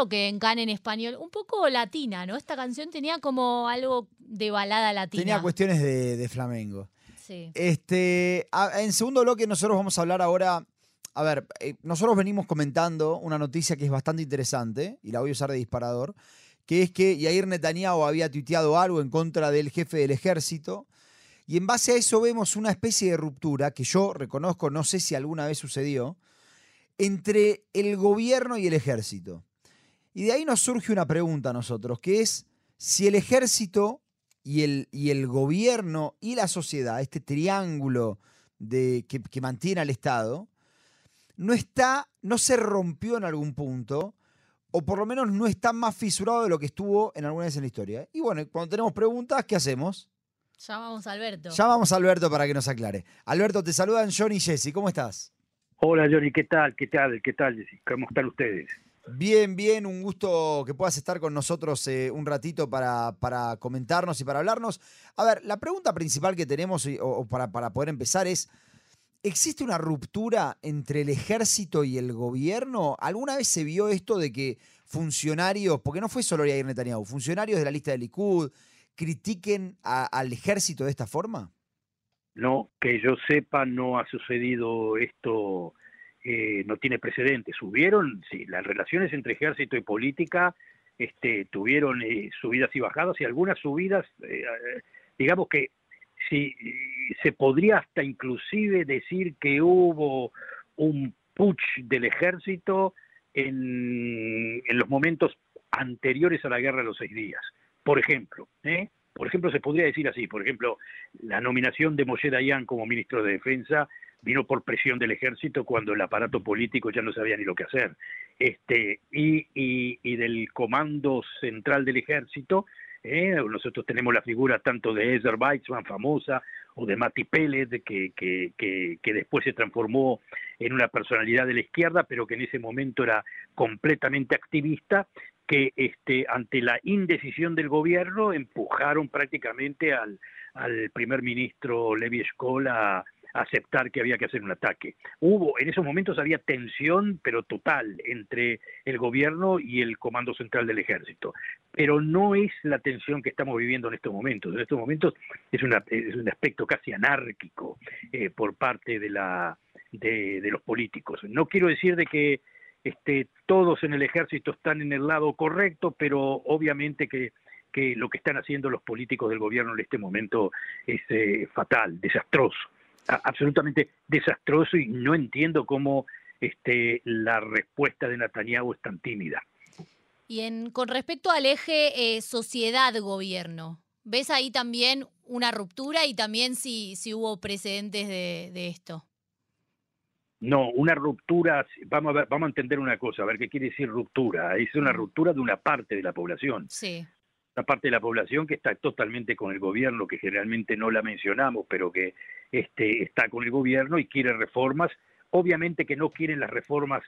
creo que en Can en español, un poco latina, ¿no? Esta canción tenía como algo de balada latina. Tenía cuestiones de, de flamenco. Sí. Este, a- en segundo bloque nosotros vamos a hablar ahora, a ver, eh, nosotros venimos comentando una noticia que es bastante interesante y la voy a usar de disparador, que es que Yair Netanyahu había tuiteado algo en contra del jefe del ejército y en base a eso vemos una especie de ruptura que yo reconozco, no sé si alguna vez sucedió, entre el gobierno y el ejército. Y de ahí nos surge una pregunta a nosotros, que es si el ejército y el, y el gobierno y la sociedad, este triángulo de, que, que mantiene al Estado, no está, no se rompió en algún punto, o por lo menos no está más fisurado de lo que estuvo en alguna vez en la historia. Y bueno, cuando tenemos preguntas, ¿qué hacemos? Llamamos a Alberto. Llamamos a Alberto para que nos aclare. Alberto, te saludan John y Jesse, ¿cómo estás? Hola Johnny, ¿qué tal? ¿Qué tal? ¿Qué tal? Jessy? ¿Cómo están ustedes? Bien, bien, un gusto que puedas estar con nosotros eh, un ratito para, para comentarnos y para hablarnos. A ver, la pregunta principal que tenemos o, para, para poder empezar es, ¿existe una ruptura entre el ejército y el gobierno? ¿Alguna vez se vio esto de que funcionarios, porque no fue solo Yair Netanyahu, funcionarios de la lista de Likud critiquen al ejército de esta forma? No, que yo sepa, no ha sucedido esto, eh, no tiene precedentes. Subieron, sí, las relaciones entre ejército y política este, tuvieron eh, subidas y bajadas y algunas subidas, eh, digamos que eh, se podría hasta inclusive decir que hubo un putsch del ejército en, en los momentos anteriores a la guerra de los seis días. Por ejemplo, ¿eh? por ejemplo, se podría decir así, por ejemplo, la nominación de Moshe Dayan como ministro de Defensa vino por presión del ejército cuando el aparato político ya no sabía ni lo que hacer. Este, y, y, y del comando central del ejército, ¿eh? nosotros tenemos la figura tanto de Ezer Weizmann, famosa, o de Mati Pérez, que, que, que, después se transformó en una personalidad de la izquierda, pero que en ese momento era completamente activista, que este, ante la indecisión del gobierno empujaron prácticamente al, al primer ministro Levi Eshkol a, aceptar que había que hacer un ataque. Hubo, en esos momentos había tensión, pero total, entre el gobierno y el Comando Central del Ejército. Pero no es la tensión que estamos viviendo en estos momentos. En estos momentos es, una, un aspecto casi anárquico eh, por parte de, la, de, los políticos. No quiero decir de que este, todos en el ejército están en el lado correcto, pero obviamente que, lo que están haciendo los políticos del gobierno en este momento es eh, fatal, desastroso, absolutamente desastroso y no entiendo cómo este, la respuesta de Netanyahu es tan tímida. Y en, con respecto al eje eh, sociedad-gobierno, ¿ves ahí también una ruptura y también si, si hubo precedentes de, de esto? No, una ruptura, vamos a ver, vamos a entender una cosa, a ver qué quiere decir ruptura. Es una ruptura de una parte de la población. Sí. Una parte de la población que está totalmente con el gobierno, que generalmente no la mencionamos, pero que este, está con el gobierno y quiere reformas. Obviamente que no quieren las reformas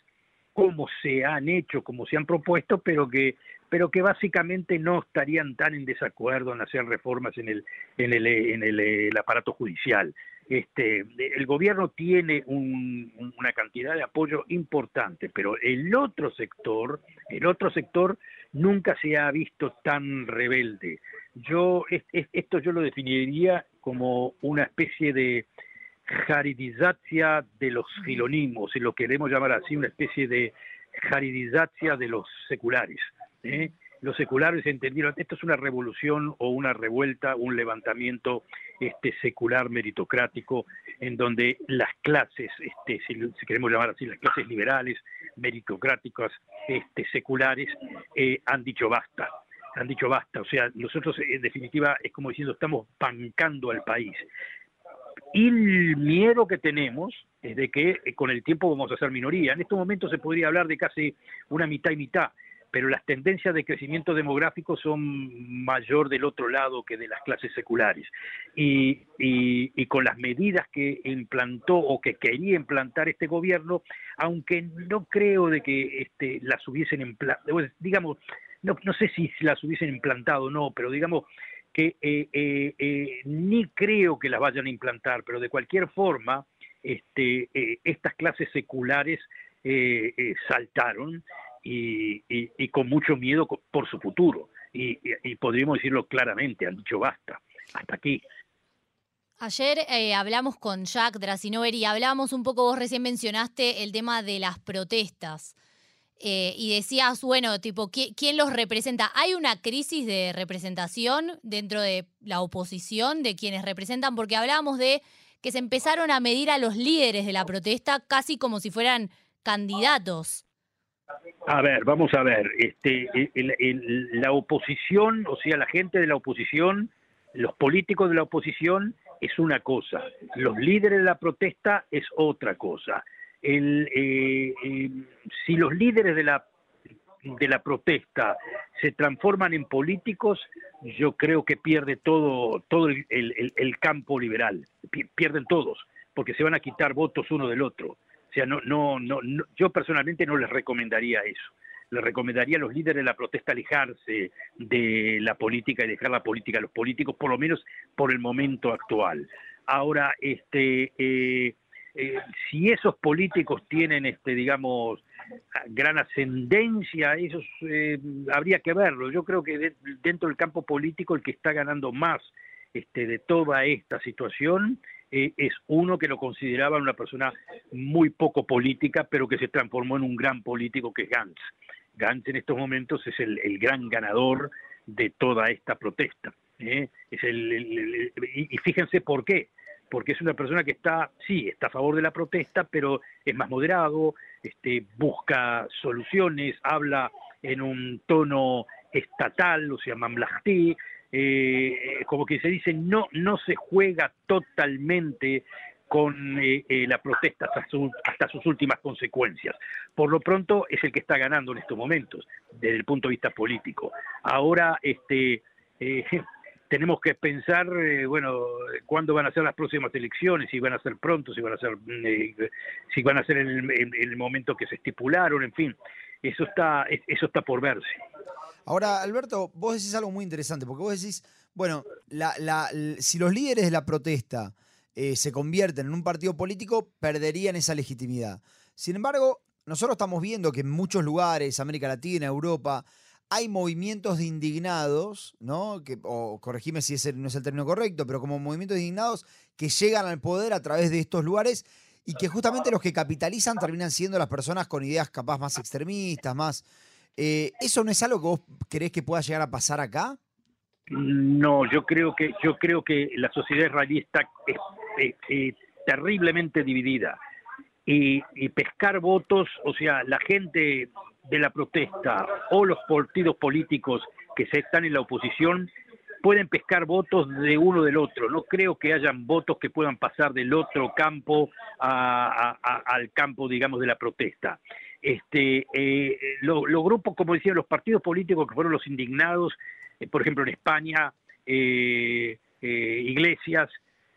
como se han hecho, como se han propuesto, pero que, pero que básicamente no estarían tan en desacuerdo en hacer reformas en el, en el, en el, el aparato judicial. Este, el gobierno tiene un, una cantidad de apoyo importante, pero el otro sector, el otro sector nunca se ha visto tan rebelde. Yo es, es, esto yo lo definiría como una especie de jaridizacia de los filonismos, si lo queremos llamar así, una especie de jaridizacia de los seculares. ¿eh? Los seculares entendieron, esto es una revolución o una revuelta, un levantamiento este, secular meritocrático, en donde las clases, este, si, queremos llamar así, las clases liberales, meritocráticas, este, seculares, eh, han dicho basta han dicho basta, o sea, nosotros en definitiva es como diciendo estamos bancando al país. Y el miedo que tenemos es de que eh, con el tiempo vamos a ser minoría. En estos momentos se podría hablar de casi una mitad y mitad, pero las tendencias de crecimiento demográfico son mayor del otro lado que de las clases seculares. Y, y, y con las medidas que implantó o que quería implantar este gobierno, aunque no creo de que este, las hubiesen implantado, digamos, no, no sé si las hubiesen implantado o no, pero digamos que eh, eh, eh, ni creo que las vayan a implantar, pero de cualquier forma, este, estas clases seculares saltaron y, y, con mucho miedo por su futuro. Y, podríamos decirlo claramente, han dicho basta, hasta aquí. Ayer eh, hablamos con Jack Drasinover y hablamos un poco, vos recién mencionaste el tema de las protestas. Eh, y decías, bueno, tipo, ¿quién, los representa? ¿Hay una crisis de representación dentro de la oposición de quienes representan? Porque hablábamos de que se empezaron a medir a los líderes de la protesta casi como si fueran candidatos. A ver, vamos a ver, este, la oposición, o sea, la gente de la oposición, los políticos de la oposición es una cosa, los líderes de la protesta es otra cosa. El, eh, eh, si los líderes de la, de la protesta se transforman en políticos, yo creo que pierde todo, todo el, el, campo liberal, pierden todos, porque se van a quitar votos uno del otro. O sea, no, no, no, yo personalmente no les recomendaría eso. Les recomendaría a los líderes de la protesta alejarse de la política y dejar la política a los políticos, por lo menos por el momento actual. Ahora, este, eh, eh, si esos políticos tienen, este, digamos, gran ascendencia, esos eh, habría que verlo. Yo creo que dentro del campo político el que está ganando más este, de toda esta situación eh, es uno que lo consideraba una persona muy poco política, pero que se transformó en un gran político que es Gantz. Gantz en estos momentos es el, gran ganador de toda esta protesta. Es el, y fíjense por qué porque es una persona que está, sí, está a favor de la protesta, pero es más moderado, este, busca soluciones, habla en un tono estatal, o sea, mamlahti, eh, como que se dice, no, no se juega totalmente con eh, eh, la protesta hasta, sus últimas consecuencias. Por lo pronto es el que está ganando en estos momentos, desde el punto de vista político. Ahora, este, tenemos que pensar, eh, bueno, cuándo van a ser las próximas elecciones, si van a ser pronto, si van a ser, mm, eh, si van a ser en el, momento que se estipularon, en fin, eso está, eso está por verse. Ahora, Alberto, vos decís algo muy interesante, porque vos decís, bueno, si los líderes de la protesta eh, se convierten en un partido político, perderían esa legitimidad. Sin embargo, nosotros estamos viendo que en muchos lugares, América Latina, Europa, hay movimientos de indignados, ¿no? O corregime si no es el término correcto, pero como movimientos de indignados que llegan al poder a través de estos lugares y que justamente los que capitalizan terminan siendo las personas con ideas capaz más extremistas, más... Eh, ¿Eso no es algo que vos crees que pueda llegar a pasar acá? No, yo creo que, yo creo que la sociedad israelí está terriblemente dividida. Y, y, pescar votos, o sea, la gente de la protesta o los partidos políticos que se están en la oposición pueden pescar votos de uno del otro. No creo que hayan votos que puedan pasar del otro campo al campo, digamos, de la protesta. Este, eh, los grupos, como decía, los partidos políticos que fueron los indignados, eh, por ejemplo en España, eh, Iglesias,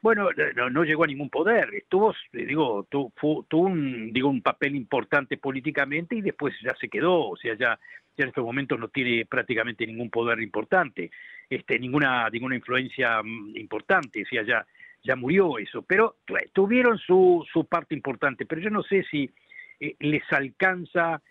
bueno, no, llegó a ningún poder, estuvo, digo, tuvo, un, digo, un papel importante políticamente y después ya se quedó, o sea, ya, ya en estos momentos no tiene prácticamente ningún poder importante, este, ninguna, ninguna influencia mm, importante, o sea, ya, ya murió eso, pero tuvieron su, su parte importante, pero yo no sé si eh, les alcanza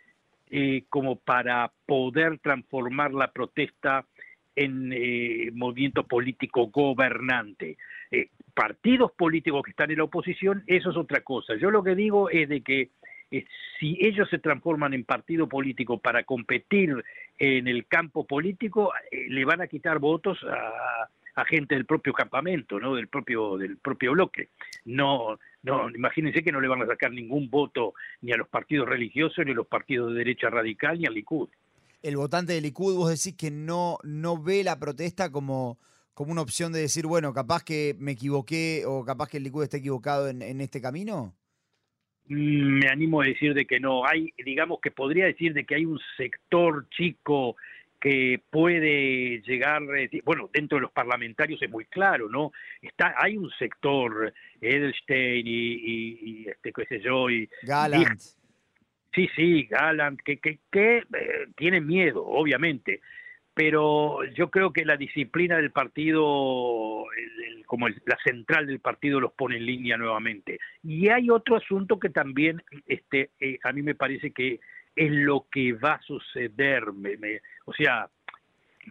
eh, como para poder transformar la protesta en eh, movimiento político gobernante. Eh, partidos políticos que están en la oposición, eso es otra cosa. Yo lo que digo es de que si ellos se transforman en partido político para competir en el campo político, le van a quitar votos a, gente del propio campamento, ¿no? Del propio del propio bloque. No no, imagínense que no le van a sacar ningún voto ni a los partidos religiosos ni a los partidos de derecha radical ni al Likud el votante del Likud, vos decís que no, no ve la protesta como, como una opción de decir, bueno, capaz que me equivoqué o capaz que el Likud está equivocado en, este camino? Mm, me animo a decir de que no. Hay, digamos que podría decir de que hay un sector chico que puede llegar, bueno, dentro de los parlamentarios es muy claro, ¿no? Está, hay un sector, Edelstein y, este, qué sé yo, y Gallant. Sí, sí, Gallant, que, que, que eh, tiene miedo, obviamente, pero yo creo que la disciplina del partido, como la central del partido, los pone en línea nuevamente. Y hay otro asunto que también este, eh, a mí me parece que es lo que va a suceder. o sea,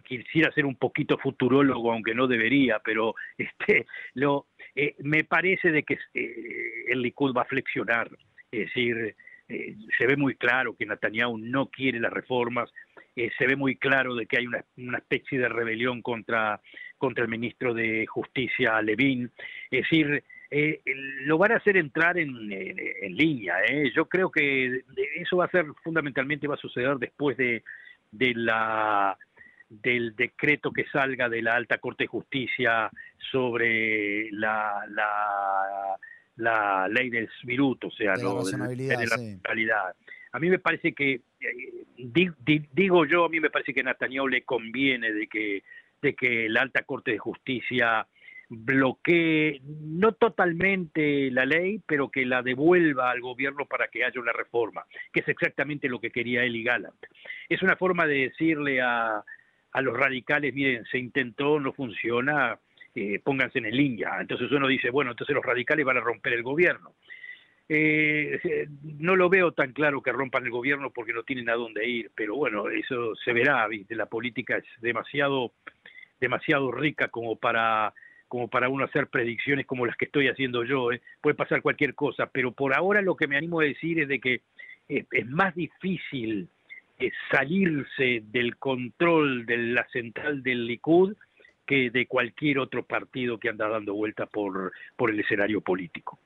quisiera ser un poquito futurólogo, aunque no debería, pero este, lo, eh, me parece de que eh, el Likud va a flexionar. Es decir, eh, se ve muy claro que Netanyahu no quiere las reformas, se ve muy claro de que hay una, una, especie de rebelión contra, contra el ministro de Justicia, Levin. Es decir, lo van a hacer entrar en, en, línea. Yo creo que eso va a ser fundamentalmente, va a suceder después de, de la del decreto que salga de la Alta Corte de Justicia sobre la, la, la ley del Svirut, o sea, de la, realidad. A mí me parece que, eh, digo yo, a mí me parece que a le conviene de que, de que la Alta Corte de Justicia bloquee, no totalmente la ley, pero que la devuelva al gobierno para que haya una reforma, que es exactamente lo que quería Eli Gallant. Es una forma de decirle a, a los radicales, miren, se intentó, no funciona, eh, pónganse en línea. Entonces uno dice, bueno, entonces los radicales van a romper el gobierno. Eh, eh, no lo veo tan claro que rompan el gobierno porque no tienen a dónde ir, pero bueno, eso se verá, ¿viste? la política es demasiado, demasiado rica como para como para uno hacer predicciones como las que estoy haciendo yo, puede pasar cualquier cosa, pero por ahora lo que me animo a decir es de que es más difícil salirse del control de la central del Likud que de cualquier otro partido que anda dando vuelta por, por el escenario político.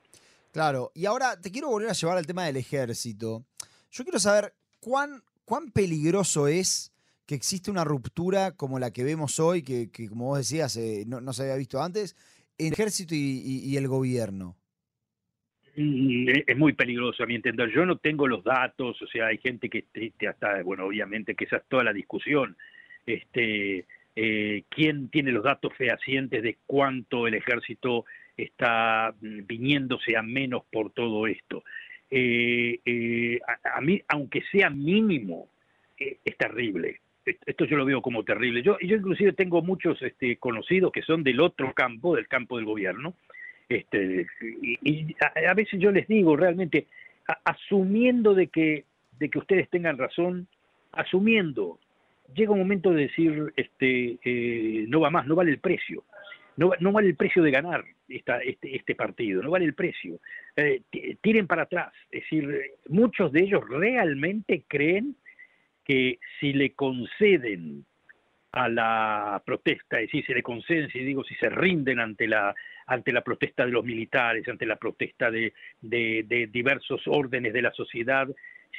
Claro, y ahora te quiero volver a llevar al tema del ejército. Yo quiero saber cuán, cuán peligroso es que existe una ruptura como la que vemos hoy, que, como vos decías, eh, no, se había visto antes, en el ejército y el gobierno. Mm, es muy peligroso a mi entender. Yo no tengo los datos, o sea, hay gente que te, hasta, bueno, obviamente que esa es toda la discusión. Este, eh, ¿Quién tiene los datos fehacientes de cuánto el ejército está mm, viniéndose a menos por todo esto? Eh, eh, a, mí, aunque sea mínimo, es terrible. Esto yo lo veo como terrible. Yo, yo inclusive tengo muchos este, conocidos que son del otro campo, del campo del gobierno, este, y, a, veces yo les digo realmente, asumiendo de que, de que ustedes tengan razón, asumiendo, llega un momento de decir, este, eh, no va más, no vale el precio. No, vale el precio de ganar esta, este, este partido, no vale el precio. Eh, tiren para atrás. Es decir, muchos de ellos realmente creen que si le conceden a la protesta, es decir, si le conceden, si digo, si se rinden ante la, ante la protesta de los militares, ante la protesta de, diversos órdenes de la sociedad,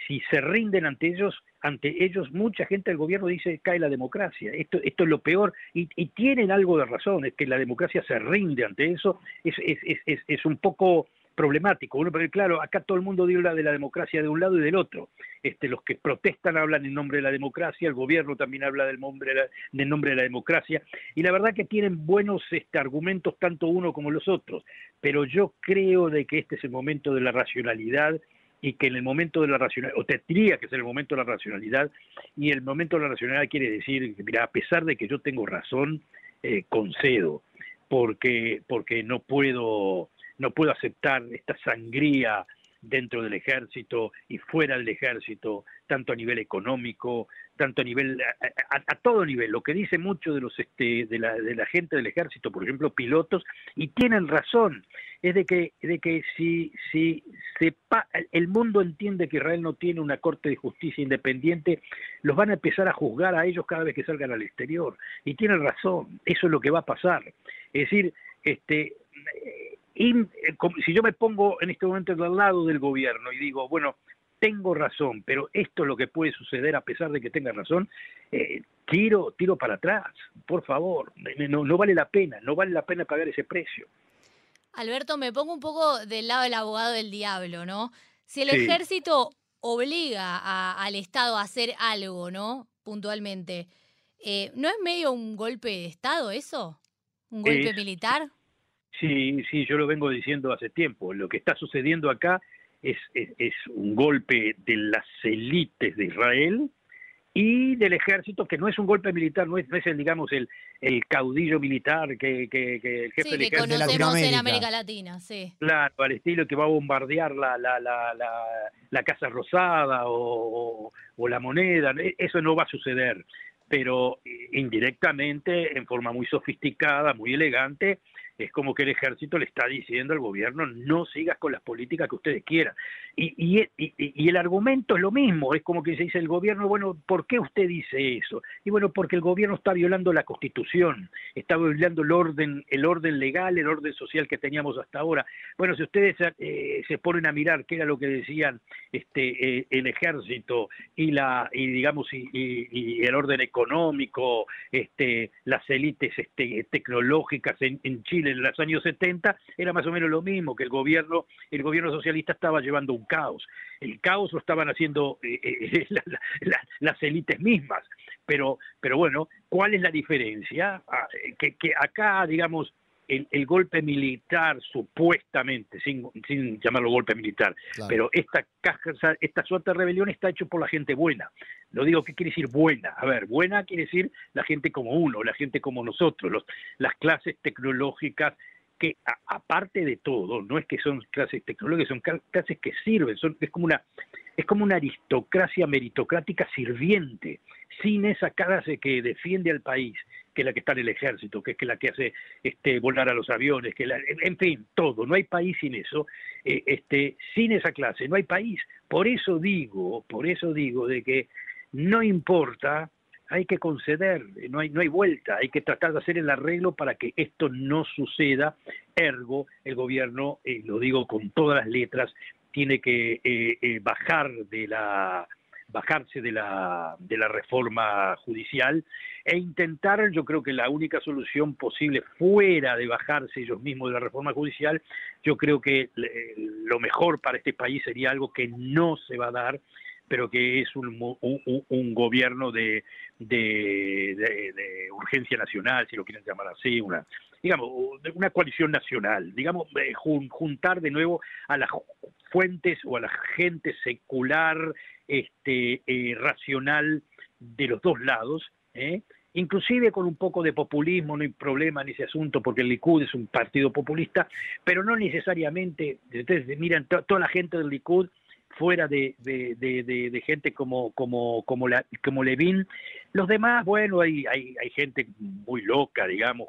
si se rinden ante ellos, ante ellos mucha gente del gobierno dice cae la democracia. Esto, esto es lo peor y, y tienen algo de razón, es que la democracia se rinde ante eso, es, es, es, es un poco problemático. Uno, porque claro, acá todo el mundo habla de la democracia de un lado y del otro. Este, los que protestan hablan en nombre de la democracia, el gobierno también habla del nombre de la, del nombre de la democracia, y la verdad que tienen buenos este, argumentos tanto uno como los otros, pero yo creo de que este es el momento de la racionalidad y que en el momento de la racionalidad, o tendría que ser el momento de la racionalidad, y el momento de la racionalidad quiere decir, mira, a pesar de que yo tengo razón, eh, concedo, porque, porque no puedo no puedo aceptar esta sangría dentro del ejército y fuera del ejército, tanto a nivel económico, tanto a nivel, a, todo nivel, lo que dice mucho de los este, de la, de la gente del ejército, por ejemplo, pilotos, y tienen razón, es de que, de que si, si sepa, el mundo entiende que Israel no tiene una corte de justicia independiente, los van a empezar a juzgar a ellos cada vez que salgan al exterior, y tienen razón, eso es lo que va a pasar. Es decir, este y eh, si yo me pongo en este momento del lado del gobierno y digo, bueno, tengo razón, pero esto es lo que puede suceder a pesar de que tenga razón, eh, tiro, tiro para atrás, por favor, no, no vale la pena, no vale la pena pagar ese precio. Alberto, me pongo un poco del lado del abogado del diablo, ¿no? Si el ejército obliga al Estado a hacer algo, ¿no? Puntualmente, eh, ¿no es medio un golpe de Estado eso? ¿Un golpe militar? Sí, sí, yo lo vengo diciendo hace tiempo. Lo que está sucediendo acá es, es, un golpe de las élites de Israel y del ejército, que no es un golpe militar, no es, no es el, digamos, el, el caudillo militar que, que, que el jefe sí, del que conocemos en América Latina, sí. Claro, al estilo que va a bombardear la, la, la, la, la Casa Rosada o, o, o la moneda, e, eso no va a suceder. Pero eh, indirectamente, en forma muy sofisticada, muy elegante, es como que el ejército le está diciendo al gobierno no sigas con las políticas que ustedes quieran. Y, y, el argumento es lo mismo, es como que se dice el gobierno, bueno, ¿por qué usted dice eso? Y bueno, porque el gobierno está violando la constitución, está violando el orden, el orden legal, el orden social que teníamos hasta ahora. Bueno, si ustedes eh, se ponen a mirar qué era lo que decían este eh, el ejército y la y digamos y, el orden económico, este las élites este, tecnológicas en Chile en los años 70 era más o menos lo mismo que el gobierno el gobierno socialista estaba llevando un caos el caos lo estaban haciendo eh, eh, la, la, las élites mismas pero pero bueno cuál es la diferencia ah, que, que acá digamos el, el, golpe militar, supuestamente, sin, sin llamarlo golpe militar, claro. pero esta, esta suerte de rebelión está hecho por la gente buena. Lo digo, ¿qué quiere decir buena? A ver, buena quiere decir la gente como uno, la gente como nosotros, los, las clases tecnológicas que aparte de todo, no es que son clases tecnológicas, son clases que sirven, son, es como una es como una aristocracia meritocrática sirviente, sin esa clase que defiende al país, que es la que está en el ejército, que es la que hace este, volar a los aviones, que la, en fin, todo. No hay país sin eso. Eh, este, sin esa clase no hay país. Por eso digo, por eso digo de que no importa, hay que conceder, no hay, no hay vuelta, hay que tratar de hacer el arreglo para que esto no suceda. Ergo, el gobierno, eh, lo digo con todas las letras, tiene que eh, eh, bajar de la bajarse de la, de la reforma judicial e intentar, yo creo que la única solución posible fuera de bajarse ellos mismos de la reforma judicial, yo creo que lo mejor para este país sería algo que no se va a dar, pero que es un, un, un gobierno de, de, de, urgencia nacional, si lo quieren llamar así, una, digamos, una coalición nacional, digamos, eh, jun, juntar de nuevo a las fuentes o a la gente secular, este, eh, racional de los dos lados, ¿eh? inclusive con un poco de populismo, no hay problema en ese asunto, porque el Likud es un partido populista, pero no necesariamente, ustedes miran, toda la gente del Likud fuera de, de, de, de, gente como, como, como, la, como Levin. Los demás, bueno, hay, hay, hay gente muy loca, digamos,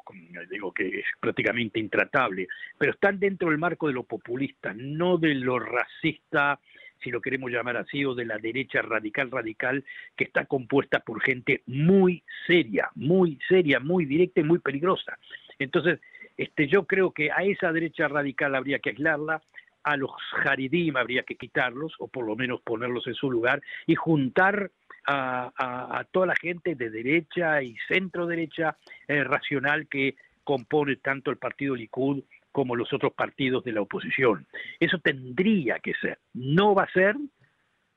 digo que es prácticamente intratable, pero están dentro del marco de lo populista, no de lo racista, si lo queremos llamar así, o de la derecha radical radical, que está compuesta por gente muy seria, muy seria, muy directa y muy peligrosa. Entonces, este, yo creo que a esa derecha radical habría que aislarla, a los Haridim habría que quitarlos, o por lo menos ponerlos en su lugar, y juntar a, toda la gente de derecha y centro derecha eh, racional que compone tanto el partido Likud como los otros partidos de la oposición. Eso tendría que ser. No va a ser,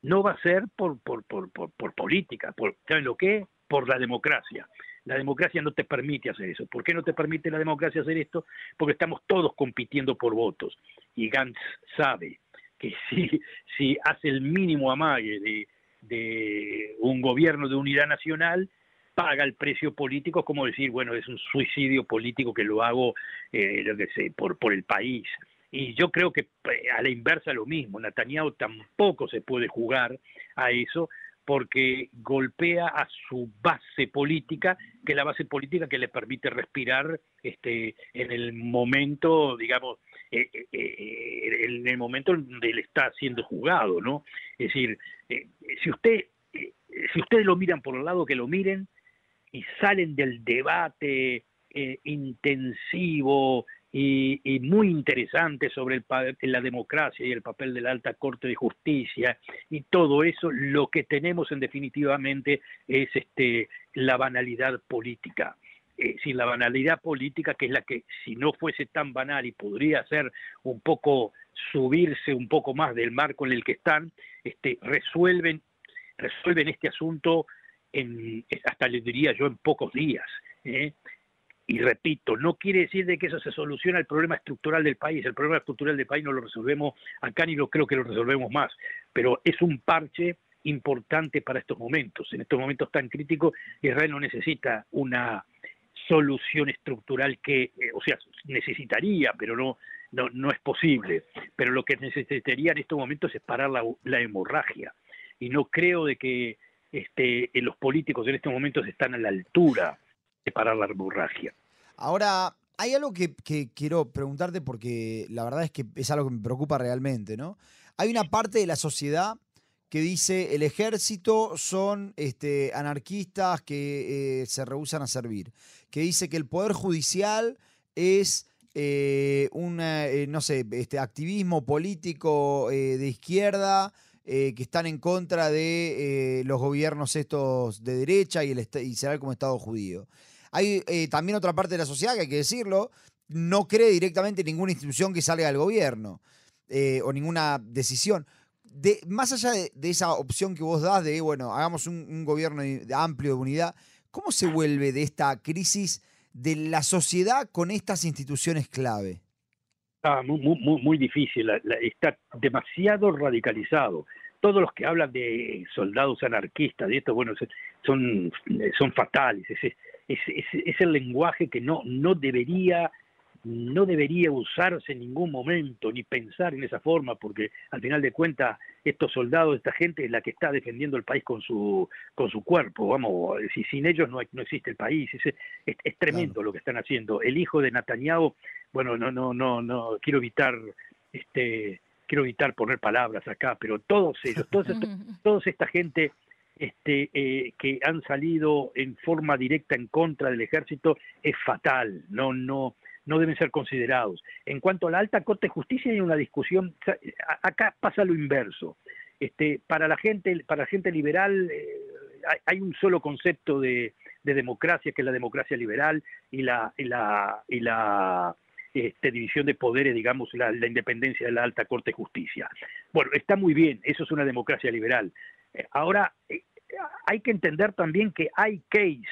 no va a ser por, por, por, por, por política, por, ¿saben lo que? Por la democracia. La democracia no te permite hacer eso. ¿Por qué no te permite la democracia hacer esto? Porque estamos todos compitiendo por votos. Y Gantz sabe que si, si hace el mínimo amague de, de un gobierno de unidad nacional, paga el precio político, como decir, bueno, es un suicidio político que lo hago, eh, lo que sé, por, por el país. Y yo creo que eh, a la inversa lo mismo, Netanyahu tampoco se puede jugar a eso, porque golpea a su base política, que es la base política que le permite respirar este, en el momento, digamos, eh, eh, eh en el momento donde él está siendo jugado, ¿no? Es decir, eh, si usted, si ustedes lo miran por el lado que lo miren y salen del debate intensivo y, y, muy interesante sobre el, la democracia y el papel de la alta corte de justicia y todo eso, lo que tenemos en definitivamente es este, la banalidad política. Eh, si la banalidad política, que es la que si no fuese tan banal y podría ser un poco subirse un poco más del marco en el que están, este, resuelven, resuelven este asunto en, hasta le diría yo en pocos días. ¿eh? Y repito, no quiere decir de que eso se soluciona el problema estructural del país. El problema estructural del país no lo resolvemos acá ni lo creo que lo resolvemos más. Pero es un parche importante para estos momentos. En estos momentos tan críticos, Israel no necesita una solución estructural que, eh, o sea, necesitaría, pero no, no, no es posible. Pero lo que necesitaría en estos momentos es parar la, hemorragia. Y no creo de que este, los políticos en estos momentos están a la altura de parar la hemorragia. Ahora, hay algo que, quiero preguntarte porque la verdad es que es algo que me preocupa realmente, ¿no? Hay una parte de la sociedad que dice el ejército son este, anarquistas que eh, se rehusan a servir, que dice que el poder judicial es eh, un, eh, no sé, este, activismo político de izquierda que están en contra de los gobiernos estos de derecha y, el, y será como Estado judío. Hay eh, también otra parte de la sociedad que hay que decirlo, no cree directamente en ninguna institución que salga del gobierno eh, o ninguna decisión. De, más allá de, esa opción que vos das de, bueno, hagamos un, gobierno amplio de unidad, ¿cómo se vuelve de esta crisis de la sociedad con estas instituciones clave? Muy, muy, muy difícil, está demasiado radicalizado. Todos los que hablan de soldados anarquistas, de esto, bueno, son, son fatales. Es, es, es, el lenguaje que no, no debería no debería usarse en ningún momento ni pensar en esa forma porque al final de cuentas estos soldados esta gente es la que está defendiendo el país con su con su cuerpo vamos si sin ellos no, no existe el país es, es, tremendo lo que están haciendo. El hijo de Netanyahu bueno no no no no quiero evitar este quiero evitar poner palabras acá pero todos ellos todos toda esta gente este, eh, que han salido en forma directa en contra del ejército es fatal, no, no, no deben ser considerados. En cuanto a la alta corte de justicia hay una discusión, acá pasa lo inverso. Este, para la gente, para la gente liberal eh, hay, un solo concepto de, democracia que es la democracia liberal y la y la y la este, división de poderes, digamos, la, la, independencia de la alta corte de justicia. Bueno, está muy bien, eso es una democracia liberal. Ahora, eh, hay que entender también que hay case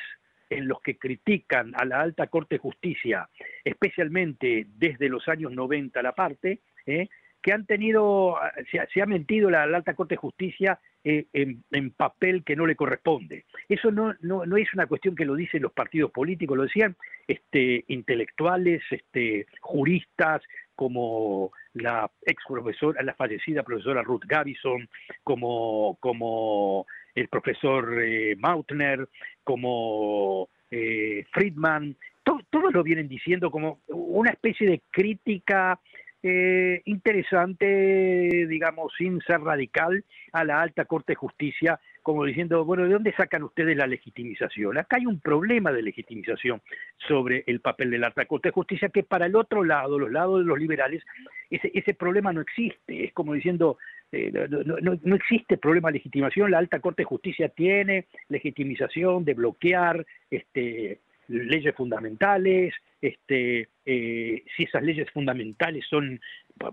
en los que critican a la alta Corte de Justicia, especialmente desde los años 90 a la parte, ¿eh? que han tenido, se, ha mentido la, alta Corte de Justicia eh, en, papel que no le corresponde. Eso no, no, no, es una cuestión que lo dicen los partidos políticos, lo decían este, intelectuales, este, juristas, como la ex profesora, la fallecida profesora Ruth Gavison, como, como el profesor eh, Mautner, como eh, Friedman, todos lo vienen diciendo como una especie de crítica eh, interesante, digamos, sin ser radical, a la alta Corte de Justicia, como diciendo, bueno, ¿de dónde sacan ustedes la legitimización? Acá hay un problema de legitimización sobre el papel de la alta Corte de Justicia que para el otro lado, los lados de los liberales, ese, ese problema no existe. Es como diciendo, eh, no, no, no, existe problema de legitimación, la alta Corte de Justicia tiene legitimización de bloquear este, leyes fundamentales, este, eh, si esas leyes fundamentales son,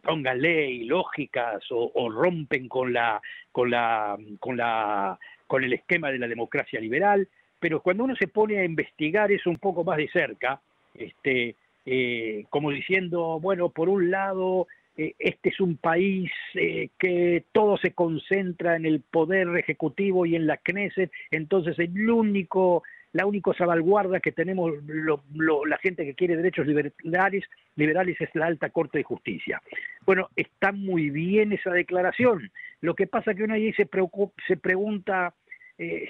pónganle ilógicas o, o, rompen con la, con la, con la, con el esquema de la democracia liberal, pero cuando uno se pone a investigar eso un poco más de cerca, este, eh, como diciendo, bueno, por un lado, eh, este es un país que todo se concentra en el poder ejecutivo y en la Knesset, entonces el único la única salvaguarda que tenemos la gente que quiere derechos liberales, liberales es la alta Corte de Justicia. Bueno, está muy bien esa declaración. Lo que pasa que uno ahí se, se pregunta, eh,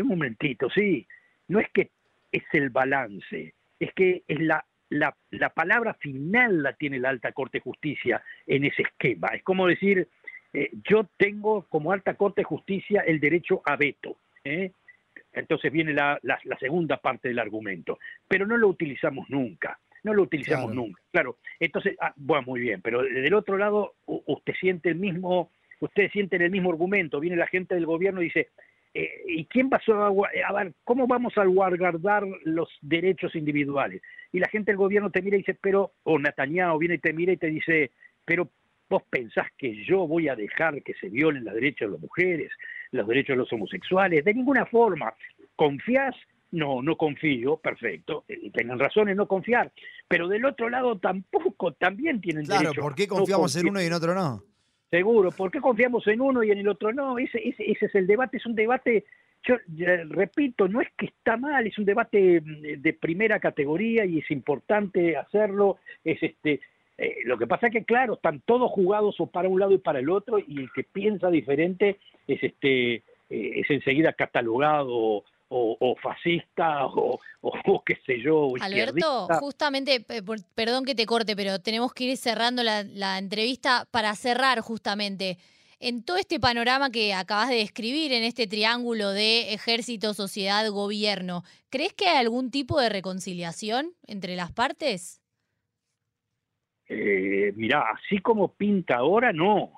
un momentito, sí, no es que es el balance, es que es la, la, la palabra final la tiene la alta Corte de Justicia en ese esquema. Es como decir, eh, yo tengo como alta Corte de Justicia el derecho a veto. ¿eh? Entonces viene la, la, segunda parte del argumento, pero no lo utilizamos nunca, no lo utilizamos nunca. Claro, entonces, ah, bueno, muy bien, pero del otro lado usted siente el mismo, ustedes sienten el mismo argumento, viene la gente del gobierno y dice, eh, ¿y quién va a, a ver, cómo vamos a guardar los derechos individuales? Y la gente del gobierno te mira y dice, pero, o Netanyahu viene y te mira y te dice, pero vos pensás que yo voy a dejar que se violen los derechos de las mujeres, los derechos de los homosexuales, de ninguna forma. ¿Confías? No, no confío, perfecto. Eh, tengan razón en no confiar. Pero del otro lado tampoco, también tienen claro, derecho. Claro, ¿por qué confiamos en uno y en otro no? seguro. ¿Por qué confiamos en uno y en el otro no? Ese, ese, ese es el debate, es un debate, yo ya repito, no es que está mal, es un debate mm, de primera categoría y es importante hacerlo, es este... eh, lo que pasa es que, claro, están todos jugados o para un lado y para el otro, y el que piensa diferente es este eh, es enseguida catalogado o, o fascista o, o, o qué sé yo, o Alberto, justamente, por- perdón que te corte, pero tenemos que ir cerrando la, la entrevista para cerrar justamente. En todo este panorama que acabas de describir, en este triángulo de ejército, sociedad, gobierno, ¿crees que hay algún tipo de reconciliación entre las partes? Eh, mirá, así como pinta ahora, no.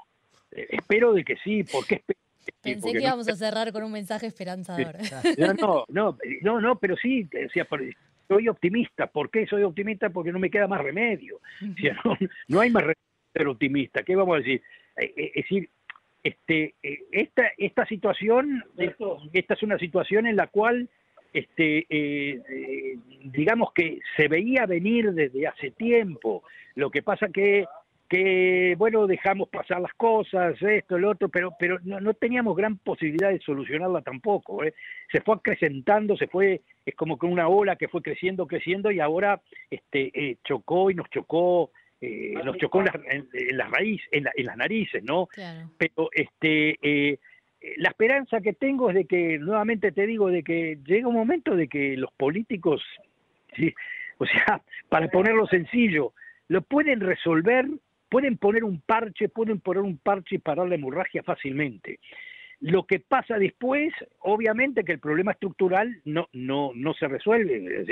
Eh, espero de que sí, porque espe- Pensé porque que no- íbamos a cerrar con un mensaje esperanzador. No, no, no, no, no, pero sí, o sea, soy optimista. ¿Por qué soy optimista? Porque no me queda más remedio. O sea, no, no hay más remedio ser optimista. ¿Qué vamos a decir? Eh, eh, Es decir, este, eh, esta, esta situación, esto- esta es una situación en la cual, este, eh, eh, digamos que se veía venir desde hace tiempo. Lo que pasa que que bueno dejamos pasar las cosas esto el otro pero pero no, no teníamos gran posibilidad de solucionarla tampoco ¿eh? se fue acrecentando se fue es como con una ola que fue creciendo creciendo y ahora este eh, chocó y nos chocó nos chocó en, la- en- en las raíces en, la- en las narices no Claro. pero este la esperanza que tengo es de que nuevamente te digo de que llega un momento de que los políticos sí, o sea para ponerlo sencillo lo pueden resolver pueden poner un parche pueden poner un parche y parar la hemorragia fácilmente lo que pasa después, obviamente que el problema estructural no, no, no se resuelve.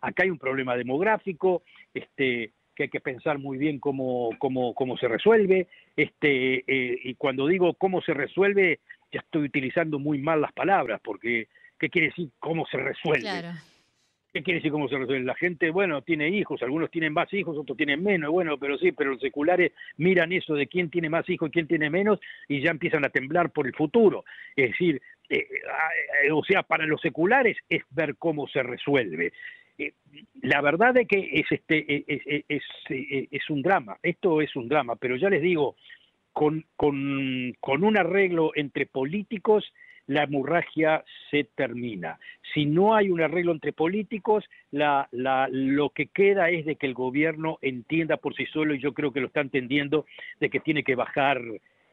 Acá hay un problema demográfico, este, que hay que pensar muy bien cómo, cómo, cómo se resuelve. Este, eh, y cuando digo cómo se resuelve, ya estoy utilizando muy mal las palabras, porque ¿qué quiere decir cómo se resuelve? Claro. ¿Qué quiere decir cómo se resuelve? La gente, bueno, tiene hijos, algunos tienen más hijos, otros tienen menos, bueno, pero sí, pero los seculares miran eso de quién tiene más hijos y quién tiene menos y ya empiezan a temblar por el futuro. Es decir, eh, eh, o sea, para los seculares es ver cómo se resuelve. Eh, la verdad es que es, este, es, es- es- es- es un drama, esto es un drama, pero ya les digo, con, con, con un arreglo entre políticos, la hemorragia se termina. Si no hay un arreglo entre políticos, la, la, lo que queda es de que el gobierno entienda por sí solo, y yo creo que lo está entendiendo, de que tiene que bajar,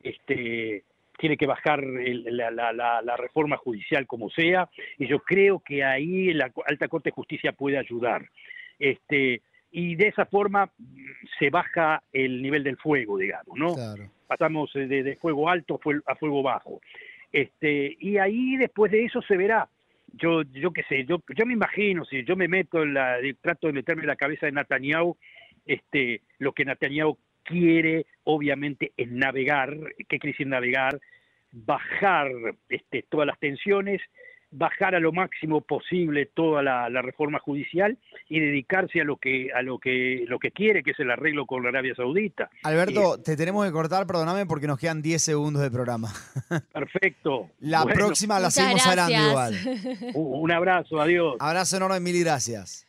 este, tiene que bajar el- la, la- reforma judicial como sea, y yo creo que ahí la Alta Corte de Justicia puede ayudar. Este, y de esa forma mm, se baja el nivel del fuego, digamos, ¿no? Claro. pasamos de, de fuego alto a fuego bajo. Este, y ahí después de eso se verá. Yo, yo qué sé, yo, yo me imagino, si yo me meto en la, trato de meterme en la cabeza de Netanyahu, este, lo que Netanyahu quiere, obviamente, es navegar, ¿qué quiere decir navegar? Bajar este, todas las tensiones, bajar a lo máximo posible toda la, la reforma judicial y dedicarse a lo que a lo que lo que quiere, que es el arreglo con la Arabia Saudita. Alberto, te tenemos que cortar, perdóname, porque nos quedan 10 segundos de programa. Perfecto. La Bueno, próxima la seguimos hablando igual. Un un abrazo, adiós. Abrazo enorme, mil y gracias.